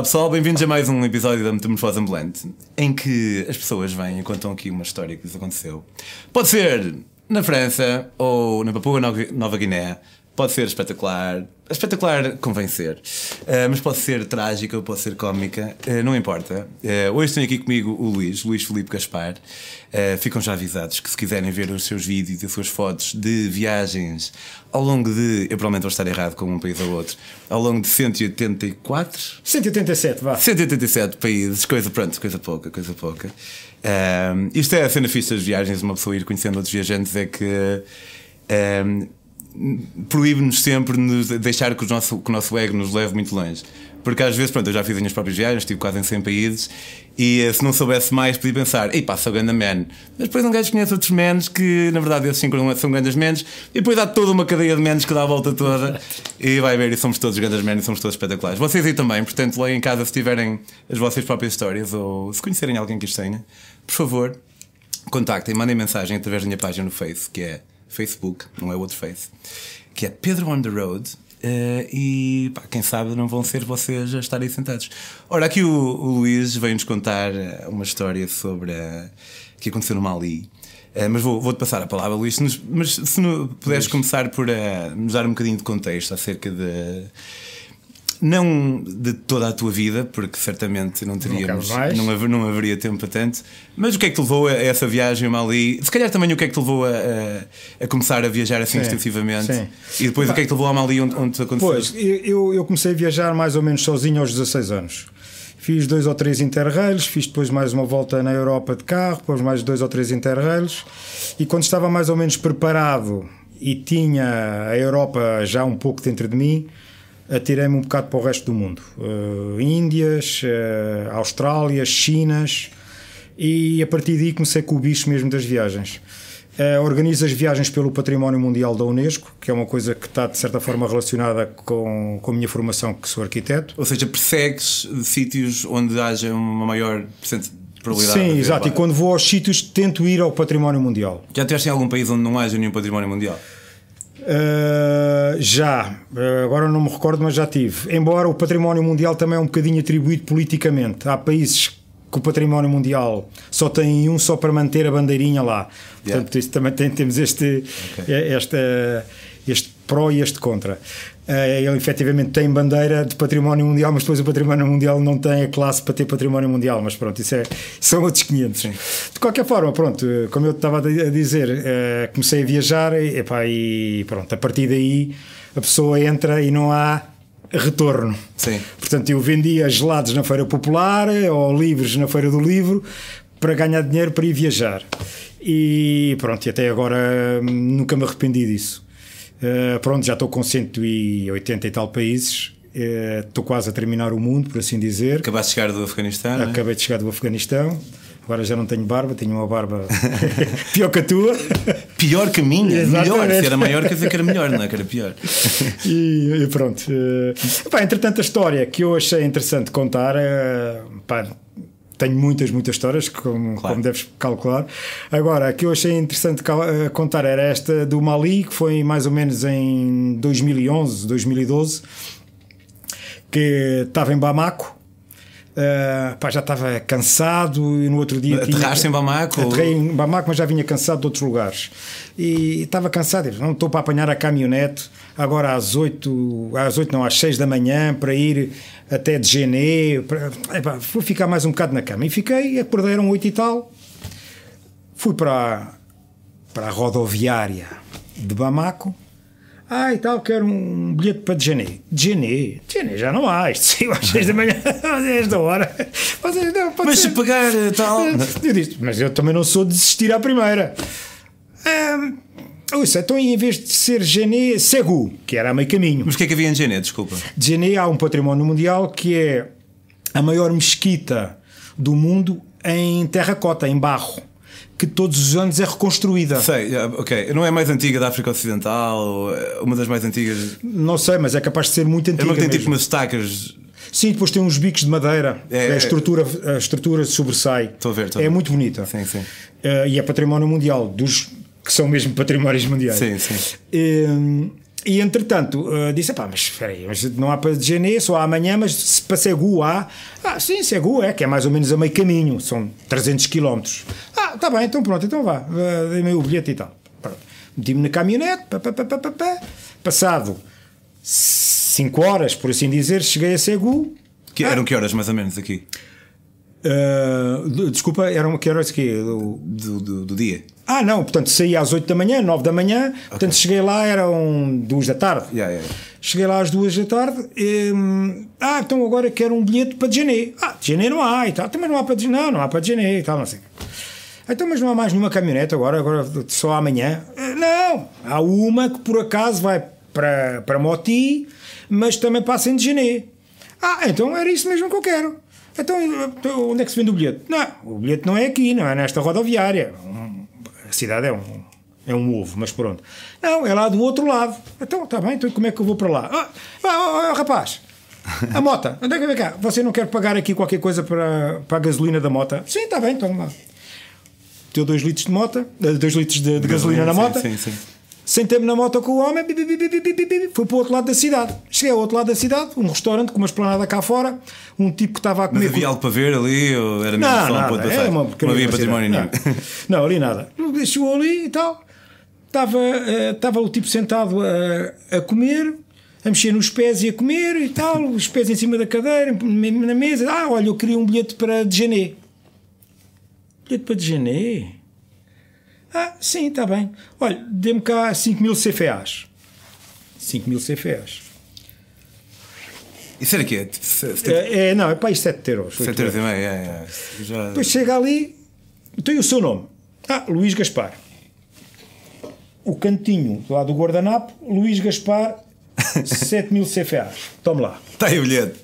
Olá pessoal, bem-vindos a mais um episódio da Metamorfose Ambulante em que as pessoas vêm e contam aqui uma história que lhes aconteceu. Pode ser na França ou na Papua Nova Guiné, pode ser espetacular, espetacular convencer, uh, mas pode ser trágica ou pode ser cómica, uh, não importa. Uh, hoje tenho aqui comigo o Luís, Luís Felipe Gaspar. ficam já avisados que se quiserem ver os seus vídeos e as suas fotos de viagens ao longo de, eu provavelmente vou estar errado com um país ou outro, ao longo de 184? 187, vá. 187 países, coisa, pronto, coisa pouca, coisa pouca. isto é a cena fixa das viagens, uma pessoa ir conhecendo outros viajantes é que proíbe-nos sempre de deixar que o, nosso, que o nosso ego nos leve muito longe. Porque às vezes, pronto, eu já fiz as minhas próprias viagens, estive quase em 100 países e eh, se não soubesse mais, podia pensar, ei pá, sou grande man. Mas depois um gajo conhece outros menos que na verdade esses são grandes menos e depois há toda uma cadeia de menos que dá a volta toda e vai ver, e somos todos grandes menos e somos todos espetaculares. Vocês aí também, portanto, lá em casa, se tiverem as vossas próprias histórias ou se conhecerem alguém que as tenha, por favor, contactem, mandem mensagem através da minha página no Face, que é Facebook, não é outro Face, que é Pedro on the Road. Uh, e pá, quem sabe não vão ser vocês a estarem sentados. Ora, aqui o, o Luís veio-nos contar eh, uma história sobre a, que aconteceu no Mali. Uh, mas vou-te vou passar a palavra, Luís. Mas se no, puderes começar por uh, nos dar um bocadinho de contexto acerca de não de toda a tua vida, porque certamente não teríamos, não, não, não, haveria tempo para tanto, mas o que é que te levou a essa viagem a Mali? Se calhar também o que é que te levou a, a, a começar a viajar assim sim, extensivamente sim. e depois o que é que te levou a Mali onde, onde te aconteceu? Pois, eu, eu comecei a viajar mais ou menos sozinho aos 16 anos. Fiz dois ou três interrails, fiz depois mais uma volta na Europa de carro, depois mais dois ou três interrails, e quando estava mais ou menos preparado e tinha a Europa já um pouco dentro de mim, atirei-me um bocado para o resto do mundo. Uh, Índias, uh, Austrália, Chinas, e a partir daí comecei com o bicho mesmo das viagens. Uh, organizo as viagens pelo Património Mundial da Unesco, que é uma coisa que está de certa forma relacionada com, com a minha formação, que sou arquiteto. Ou seja, persegues sítios onde haja uma maior probabilidade Sim, exato. E quando vou aos sítios, tento ir ao Património Mundial. Já estiveste em algum país onde não haja nenhum Património Mundial? Uh, já, agora não me recordo, mas já tive. Embora o património mundial também é um bocadinho atribuído politicamente. Há países que o património mundial só tem um só para manter a bandeirinha lá. Yeah. Portanto, isso também tem, temos este, okay. esta, este pró e este contra. Eh, ele efetivamente tem bandeira de património mundial, mas depois o património mundial não tem a classe para ter património mundial. Mas pronto, isso é, são outros 500. Sim. De qualquer forma, pronto, como eu estava a dizer, eh, comecei a viajar e, epá, e pronto, a partir daí a pessoa entra e não há retorno. Sim. Portanto, eu vendia gelados na Feira Popular ou livros na Feira do Livro para ganhar dinheiro para ir viajar. E pronto, e até agora hum, nunca me arrependi disso. Uh, pronto, já estou com 180 e tal países. Uh, estou quase a terminar o mundo, por assim dizer. Acabaste de chegar do Afeganistão? É? Acabei de chegar do Afeganistão. Agora já não tenho barba, tenho uma barba pior que a tua. Pior que a minha? Exatamente. Melhor. Se era maior, quer dizer que era melhor, não é? Que era pior. e, e pronto. Uh, pá, entretanto, a história que eu achei interessante contar, uh, pá, tenho muitas, muitas histórias, como, claro. como deves calcular. Agora, a que eu achei interessante eh, contar era esta do Mali, que foi mais ou menos em 2011, 2012, que estava em Bamako. Uh, pá, já estava cansado e no outro dia. Aterraste em Bamako? Aterrei em Bamako, mas já vinha cansado de outros lugares. E estava cansado, não estou para apanhar a caminhonete agora às 8, às 8 não, às 6 da manhã para ir até de para, vou ficar mais um bocado na cama. E fiquei, acordaram 8 e tal, fui para, para a rodoviária de Bamako. Ah, e tal, quero um bilhete para Djené. Djené? Djené já não há, isto saiu às 6 da manhã, às 10 da hora. Vocês não, mas ser. se pagar eh, tal. Eu disse, mas eu também não sou de desistir à primeira. Um, Ouça, então em vez de ser Gené, Segu, que era a meio caminho. Mas o que é que havia em Gené, desculpa? De Gené há um património mundial que é a maior mesquita do mundo em terracota, em barro que todos os anos é reconstruída. Sei, ok. Não é mais antiga da África Ocidental? É uma das mais antigas? Não sei, mas é capaz de ser muito antiga. É uma que tem tipo umas estacas. Sim, depois tem uns bicos de madeira. É, a, estrutura, a estrutura sobressai. Estou a ver, estou É muito bonita. Sim, sim. Uh, e é património mundial dos que são mesmo patrimónios mundiais. Sim, sim. Um, E entretanto, uh, disse: pá, mas espera aí, mas não há para Gené, só há amanhã, mas se para Segu há. Ah, sim, Segu é, que é mais ou menos a meio caminho, são 300 km. Ah, está bem, então pronto, então vá, uh, dei-me o bilhete e tal. Meti-me na caminhonete, pá, pá, pá, pá, pá, pá. passado 5 horas, por assim dizer, cheguei a Segu. Que, eram que horas mais ou menos aqui? Uh, desculpa, eram que horas aqui? Do, do, do, dia? Ah, não, portanto saí às 8 da manhã, 9 da manhã, okay. portanto cheguei lá, eram 2 da tarde. Yeah, yeah. Cheguei lá às 2 da tarde, e, ah, então agora quero um bilhete para janeiro. Ah, janeiro não há e tal, também não há para de não, não há para janeiro e tal, não sei. Então, mas não há mais nenhuma caminhonete agora, agora só amanhã? Não, há uma que por acaso vai para, para Moti, mas também passa em janeiro. Ah, então era isso mesmo que eu quero. Então, então, onde é que se vende o bilhete? Não, o bilhete não é aqui, não é nesta rodoviária. A cidade é um, é um ovo, mas pronto. Não, é lá do outro lado. Então, está bem, então como é que eu vou para lá? Ah, ah, ah, rapaz, a mota, onde é que vem cá? Você não quer pagar aqui qualquer coisa para, para a gasolina da mota? Sim, está bem, então lá. Teu 2 litros de mota, 2 litros de, de gasolina na moto. Sim, sim. Sentei-me na moto com o homem, fui para o outro lado da cidade. Cheguei ao outro lado da cidade, um restaurante com uma esplanada cá fora, um tipo que estava a comer. Mas havia algo para ver ali ou era mesmo não, só um nada, ponto de era uma Não havia património nenhum. não, ali nada. Chegou ali e tal, estava, estava o tipo sentado a, a comer, a mexer nos pés e a comer e tal, os pés em cima da cadeira, na mesa. Ah, olha, eu queria um bilhete para Dejané. Bilhete para Dejané? Ah, sim, está bem. Olha, dê-me cá 5 mil CFAs. 5 mil CFAs. Isso era quê? Tipo, É, é, não, é para aí 7 euros. 7 euros e meio, é, é. Já... Depois chega ali, tem o seu nome. Ah, Luís Gaspar. O cantinho lá do guardanapo, Luís Gaspar, 7 mil CFAs. Tome lá. Está aí o bilhete.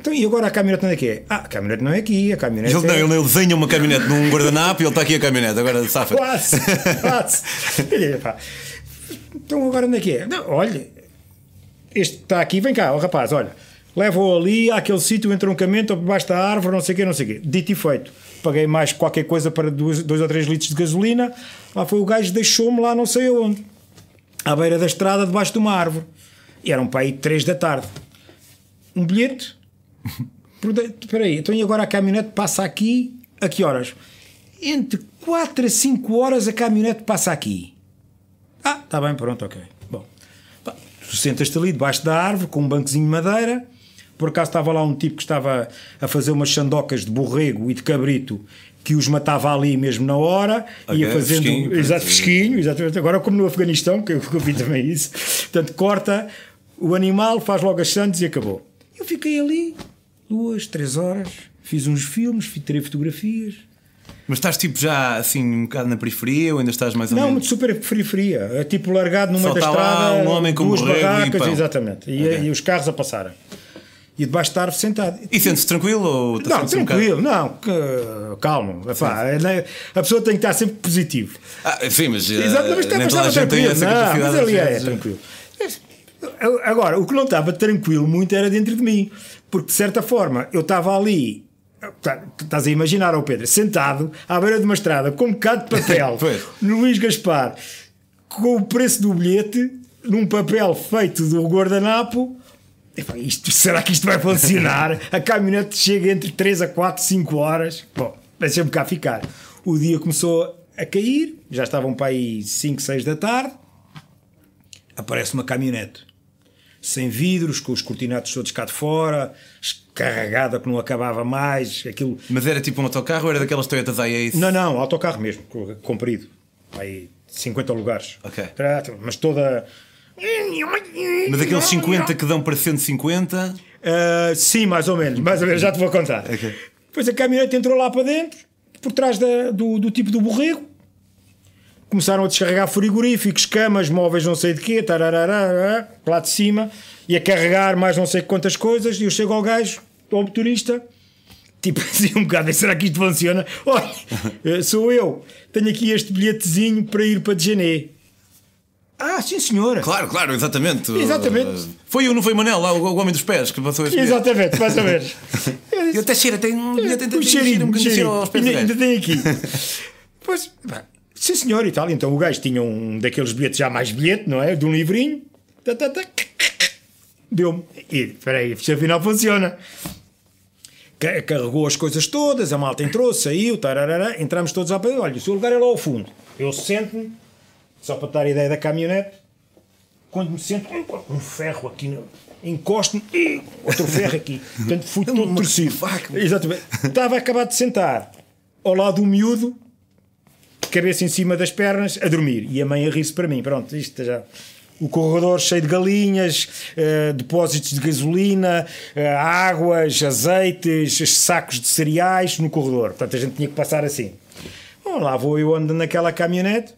Então, e agora a caminhonete onde é que é? Ah, a caminhonete não é aqui, a caminhonete Ele, é... não, ele desenha uma caminhonete num guardanapo e ele está aqui a caminhonete, agora safa. Quase, quase. Pá. Então agora onde é que é? Não, olha, este está aqui, vem cá, oh, rapaz, olha, leva-o ali àquele sítio, entroncamento, debaixo da árvore, não sei o quê, não sei o quê. Dito e feito. Paguei mais qualquer coisa para 2 ou 3 litros de gasolina, lá foi o gajo, deixou-me lá não sei aonde, à beira da estrada, debaixo de uma árvore. E eram para aí 3 da tarde. Um bilhete Espera aí, então e agora a caminhonete passa aqui a que horas? Entre 4 a 5 horas a caminhonete passa aqui. Ah, está bem, pronto, ok. Bom, tu sentas-te ali debaixo da árvore com um banquezinho de madeira. Por acaso estava lá um tipo que estava a fazer umas chandocas de borrego e de cabrito que os matava ali mesmo na hora, Ok, ia fazendo. fresquinho, exato, fresquinho, exatamente. Agora, como no Afeganistão, que eu, que eu vi também isso, portanto, corta o animal, faz logo as sandes e acabou. Eu fiquei ali duas, três horas, fiz uns filmes, fi- tirei fotografias. Mas estás tipo já assim um bocado na periferia ou ainda estás mais ou Não, menos? muito super periferia. É tipo largado no meio da lá estrada, um homem com duas e barracas, exatamente. E, Ok. e os carros a passarem. E debaixo da árvore sentado. E sentes-te tranquilo ou Não, sentes um tranquilo, não, que- calmo. Epá, é, né, a pessoa tem que estar sempre positivo. Ah, sim, mas, eh, Exato, mas a estava tranquilo. Não, mas ali é, vezes. tranquilo. Agora, o que não estava tranquilo muito era dentro de mim, porque de certa forma eu estava ali. tá- Estás a imaginar, ó Pedro, sentado à beira de uma estrada com um bocado de papel no Luís Gaspar, com o preço do bilhete, num papel feito do guardanapo. Epá, isto, será que isto vai funcionar? A caminhonete chega entre 3 a 4, 5 horas. Bom, deixa-me cá ficar. O dia começou a cair, já estavam para aí 5, 6 da tarde. Aparece uma caminhonete sem vidros, com os cortinados todos cá de fora, carregada que não acabava mais. Aquilo. Mas era tipo um autocarro ou era daquelas Toyotas iAce? Não, não, autocarro mesmo, comprido. Aí 50 lugares. Ok. Mas toda. Mas aqueles 50 que dão para 150. Ah, sim, mais ou menos, mais ou menos, já te vou contar. Ok. Depois a caminhonete entrou lá para dentro, por trás da- do, do tipo do borrego. Começaram a descarregar frigoríficos, camas, móveis, não sei de quê, lá de cima, e a carregar mais não sei quantas coisas. E eu chego ao gajo, ao motorista, tipo assim, um bocado, será que isto funciona? Olha, eh, sou eu, tenho aqui este bilhetezinho para ir para Jané. Ah, sim, senhora. Claro, claro, exatamente. Exatamente. Uh, Foi o, não foi Manel, lá, o, o homem dos pés que passou este. Exatamente, mais ou menos. Eu E até cheira, tem um bilhete um tem cheirinho, um um cheirinho. aos pés Ainda, tem aqui. pois, pá, Sim, senhor, e tal. Então o gajo tinha um daqueles bilhetes, já mais bilhete, não é? De um livrinho. Tá, tá, tá. Deu-me. E, espera aí, isto afinal funciona. Ca- Carregou as coisas todas, a malta entrou, saiu, tararara, entramos todos ao pé. Olha, o seu lugar é lá ao fundo. Eu sento-me, só para dar a ideia da caminhonete, quando me sento, um ferro aqui, no- encosto-me, outro ferro aqui. Portanto, fui todo torcido. Exatamente. Estava acabado de sentar ao lado do miúdo, cabeça em cima das pernas, a dormir. E a mãe a rir-se para mim. Pronto, isto já. O corredor cheio de galinhas, eh, depósitos de gasolina, eh, águas, azeites, sacos de cereais no corredor. Portanto, a gente tinha que passar assim. Bom, lá vou eu andando naquela caminhonete,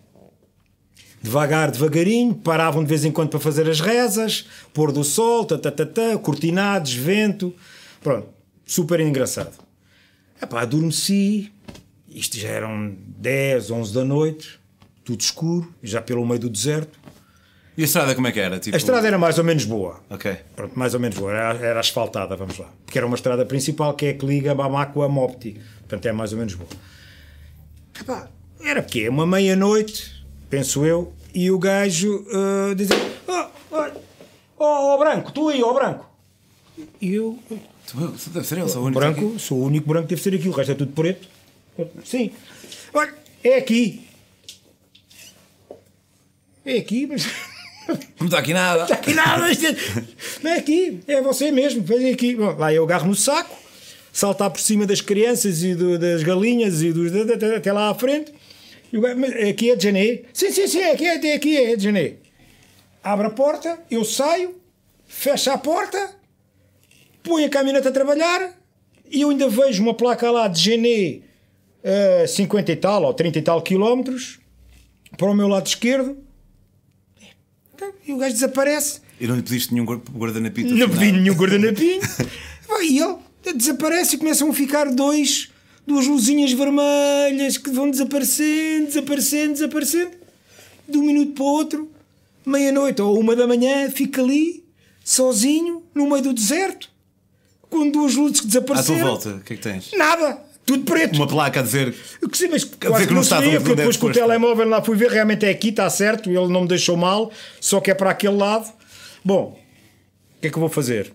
devagar, devagarinho, paravam de vez em quando para fazer as rezas, pôr do sol, tatatata, cortinados, vento. Pronto, super engraçado. Epá, adormeci, isto já eram 10, 11 da noite, tudo escuro, já pelo meio do deserto. E a estrada como é que era? Tipo... A estrada era mais ou menos boa. Ok. Pronto, mais ou menos boa. Era, era asfaltada, vamos lá. Porque era uma estrada principal que é a que liga Bamako a Mopti. Portanto, é mais ou menos boa. Epá, era porque Uma meia-noite, penso eu, e o gajo uh, dizia: Oh, oh, oh, oh, Branco, tu aí, ó Branco. E eu, Deve ser eu, sou o único. branco, aqui. sou o único branco que deve ser aqui, o resto é tudo preto. Sim. Olha, é aqui. É aqui, mas. Não está aqui nada. Está aqui nada. é- Não é aqui, é você mesmo. Vem aqui. Bom, lá eu agarro no saco, saltar por cima das crianças e do- das galinhas e dos, até lá à frente. E aqui é de janeiro. Sim, sim, sim, aqui é, aqui é de janeiro. Abre a porta, eu saio, fecho a porta, põe a caminhonete a trabalhar e eu ainda vejo uma placa lá de Gené, a 50 e tal ou 30 e tal quilómetros, para o meu lado esquerdo. E o gajo desaparece. E não lhe pediste nenhum guar- guardanapito? Não pedi nenhum guardanapinho. Vai, E ele desaparece e começam a ficar dois, duas luzinhas vermelhas que vão desaparecendo, desaparecendo, desaparecendo. De um minuto para o outro, meia-noite ou uma da manhã, fica ali, sozinho, no meio do deserto, com duas luzes que À tua desapareceram. volta, o que é que tens? Nada, tudo preto. Uma placa a dizer. Que sei, mas quase que não sabia, onde porque depois com o telemóvel lá fui ver, realmente é aqui, está certo, ele não me deixou mal, só que é para aquele lado. Bom, o que é que eu vou fazer?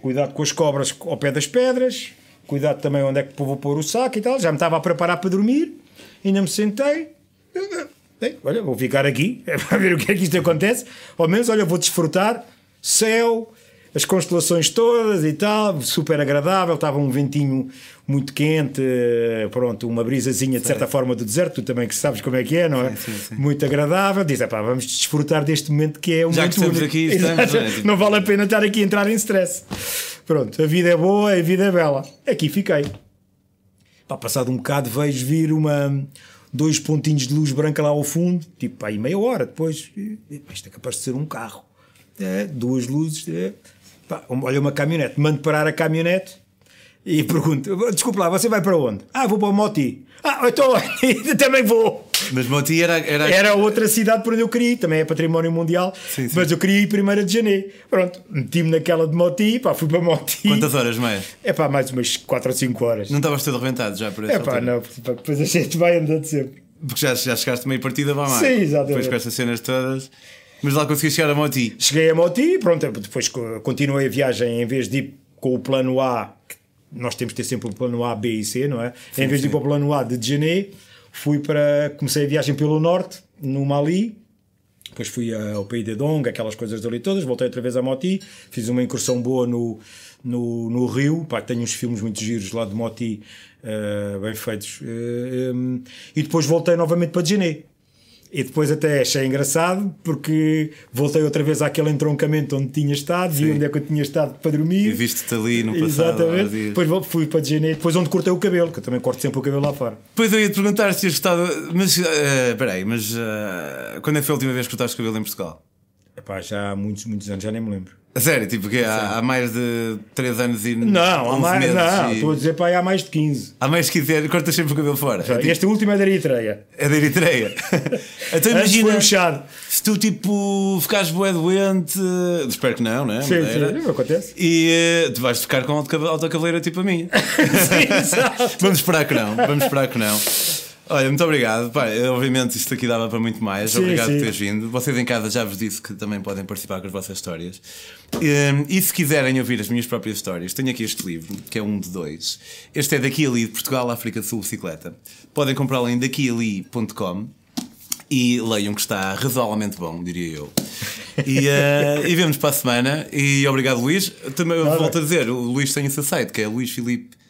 Cuidado com as cobras ao pé das pedras, cuidado também onde é que vou pôr o saco e tal. Já me estava a preparar para dormir, ainda me sentei. Bem, olha, vou ficar aqui é para ver o que é que isto acontece. Ao menos, olha, vou desfrutar. Céu, as constelações todas e tal, super agradável. Estava um ventinho muito quente, eh, pronto, uma brisazinha de certa forma do deserto. Tu também que sabes como é que é, não é? sim, sim. Muito agradável. Diz, pá, vamos desfrutar deste momento que é um Já momento que estamos único." aqui, estamos, não é? Não vale a pena estar aqui a entrar em stress. Pronto, a vida é boa, a vida é bela. Aqui fiquei. Pá, passado um bocado vejo vir uma, dois pontinhos de luz branca lá ao fundo, tipo aí meia hora depois. Isto é capaz de ser um carro. É, duas luzes. É. Pá, olha uma caminhonete, mando parar a caminhonete e pergunto: desculpa lá, você vai para onde? Ah, vou para o Moti. Ah, então também vou. Mas Moti era. era... Era outra cidade por onde eu queria ir, também é património mundial, Sim, sim. mas eu queria ir primeiro de janeiro. Pronto, meti-me naquela de Moti, pá, fui para Moti. Quantas horas mais? É pá, mais umas 4 ou 5 horas. Não estavas todo arrebentado já por essa É pá, não, pá, depois a gente vai andando sempre. Porque já, já chegaste meio partida para mais. Sim, exatamente. Depois com estas cenas todas. Mas lá conseguiste chegar a Moti. Cheguei a Moti, pronto, depois co- continuei a viagem em vez de ir com o plano A, nós temos de ter sempre o plano A, B e C, não é? em vez de ir para o plano A de Djenné, fui para. Comecei a viagem pelo norte, no Mali. Depois fui ao Pays de Dong, aquelas coisas ali todas. Voltei outra vez a Moti. Fiz uma incursão boa no, no, no Rio. Pá, tenho uns filmes muito giros lá de Moti, eh, bem feitos. Eh, em, e depois voltei novamente para Djenné. E depois até achei engraçado porque voltei outra vez àquele entroncamento onde tinha estado, vi onde é que eu tinha estado para dormir. E viste-te ali no passado. Exatamente. Depois fui para Djenné, depois onde cortei o cabelo, que eu também corto sempre o cabelo lá fora. Depois eu ia te perguntar se tinhas gostado. Mas aí, mas eh, quando é que foi a última vez que cortaste o cabelo em Portugal? Epá, já há muitos, muitos anos, já nem me lembro. A sério, tipo, que há, há mais de 3 anos e. Não, há 11 mais, meses não, e- estou a dizer pá, há mais de 15. Há mais que dizer, cortas sempre o cabelo fora. É, tipo, Este último é da Eritreia. é da Eritreia. então imagina. um chado. Se tu tipo ficares bué doente, espero que não, né? Sim, Madeira. sim, acontece. E eh, tu vais ficar com autocave- autocaveleira tipo a mim. Sim, exato. vamos esperar que não, vamos esperar que não. Olha, muito obrigado. Pá, obviamente isto aqui dava para muito mais. Sim, obrigado sim. por teres vindo. Vocês em casa já vos disse que também podem participar com as vossas histórias. Hum, E se quiserem ouvir as minhas próprias histórias, tenho aqui este livro, que é um de dois. Este é daqui ali de Portugal, África do Sul, bicicleta. Podem comprá-lo em daquiali.com e leiam que está razoavelmente bom, diria eu. E, eh, e vemos para a semana. E obrigado, Luís. Também Nada. volto a dizer: o Luís tem o seu site, que é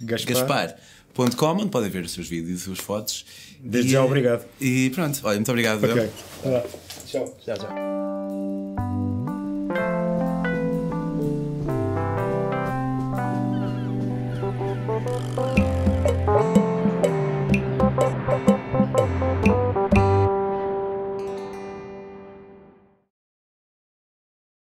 Gaspar. luísfilipe.gaspar.com, onde podem ver os seus vídeos e as suas fotos. Desde E, já, obrigado. E pronto, olha, muito obrigado. Ok. eu. Tá lá. Tchau. Tchau, tchau.